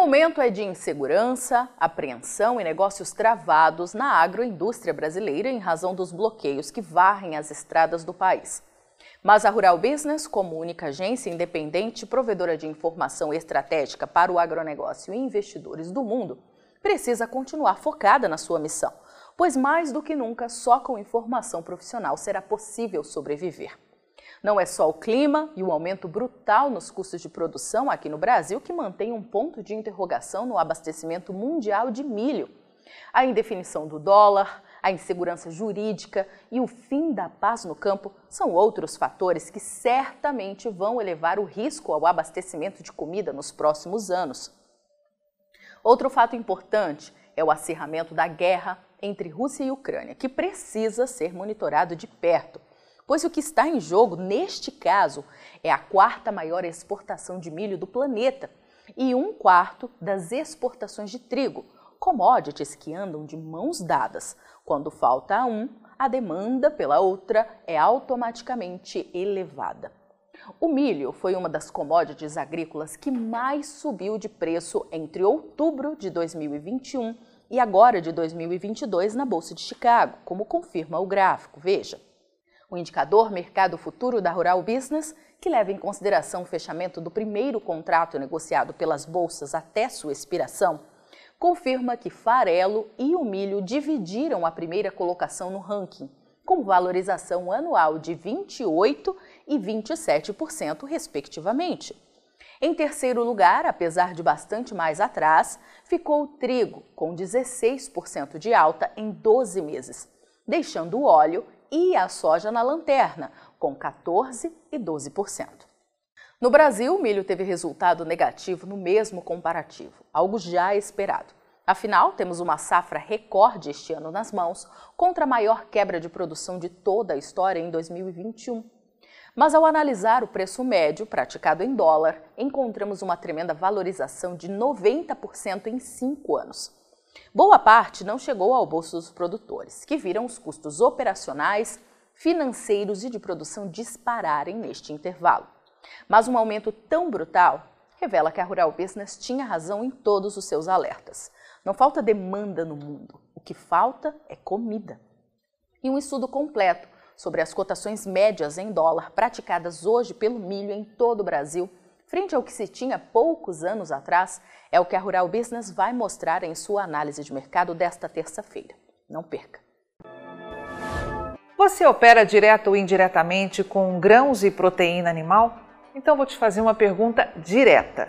O momento é de insegurança, apreensão e negócios travados na agroindústria brasileira em razão dos bloqueios que varrem as estradas do país. Mas a Rural Business, como única agência independente provedora de informação estratégica para o agronegócio e investidores do mundo, precisa continuar focada na sua missão, pois mais do que nunca, só com informação profissional será possível sobreviver. Não é só o clima e o aumento brutal nos custos de produção aqui no Brasil que mantém um ponto de interrogação no abastecimento mundial de milho. A indefinição do dólar, a insegurança jurídica e o fim da paz no campo são outros fatores que certamente vão elevar o risco ao abastecimento de comida nos próximos anos. Outro fato importante é o acirramento da guerra entre Rússia e Ucrânia, que precisa ser monitorado de perto pois o que está em jogo, neste caso, é a quarta maior exportação de milho do planeta e um quarto das exportações de trigo, commodities que andam de mãos dadas. Quando falta um, a demanda pela outra é automaticamente elevada. O milho foi uma das commodities agrícolas que mais subiu de preço entre outubro de 2021 e agora de 2022 na Bolsa de Chicago, como confirma o gráfico. Veja o indicador Mercado Futuro da Rural Business, que leva em consideração o fechamento do primeiro contrato negociado pelas bolsas até sua expiração, confirma que farelo e o milho dividiram a primeira colocação no ranking, com valorização anual de 28% e 27%, respectivamente. Em terceiro lugar, apesar de bastante mais atrás, ficou o trigo, com 16% de alta em 12 meses, deixando o óleo e a soja na lanterna, com 14% e 12%. No Brasil, o milho teve resultado negativo no mesmo comparativo, algo já esperado. Afinal, temos uma safra recorde este ano nas mãos, contra a maior quebra de produção de toda a história em 2021. Mas ao analisar o preço médio praticado em dólar, encontramos uma tremenda valorização de 90% em cinco anos. Boa parte não chegou ao bolso dos produtores, que viram os custos operacionais, financeiros e de produção dispararem neste intervalo. Mas um aumento tão brutal revela que a Rural Business tinha razão em todos os seus alertas. Não falta demanda no mundo, o que falta é comida. E um estudo completo sobre as cotações médias em dólar praticadas hoje pelo milho em todo o Brasil frente ao que se tinha poucos anos atrás, é o que a Rural Business vai mostrar em sua análise de mercado desta terça-feira. Não perca! Você opera direto ou indiretamente com grãos e proteína animal? Então vou te fazer uma pergunta direta.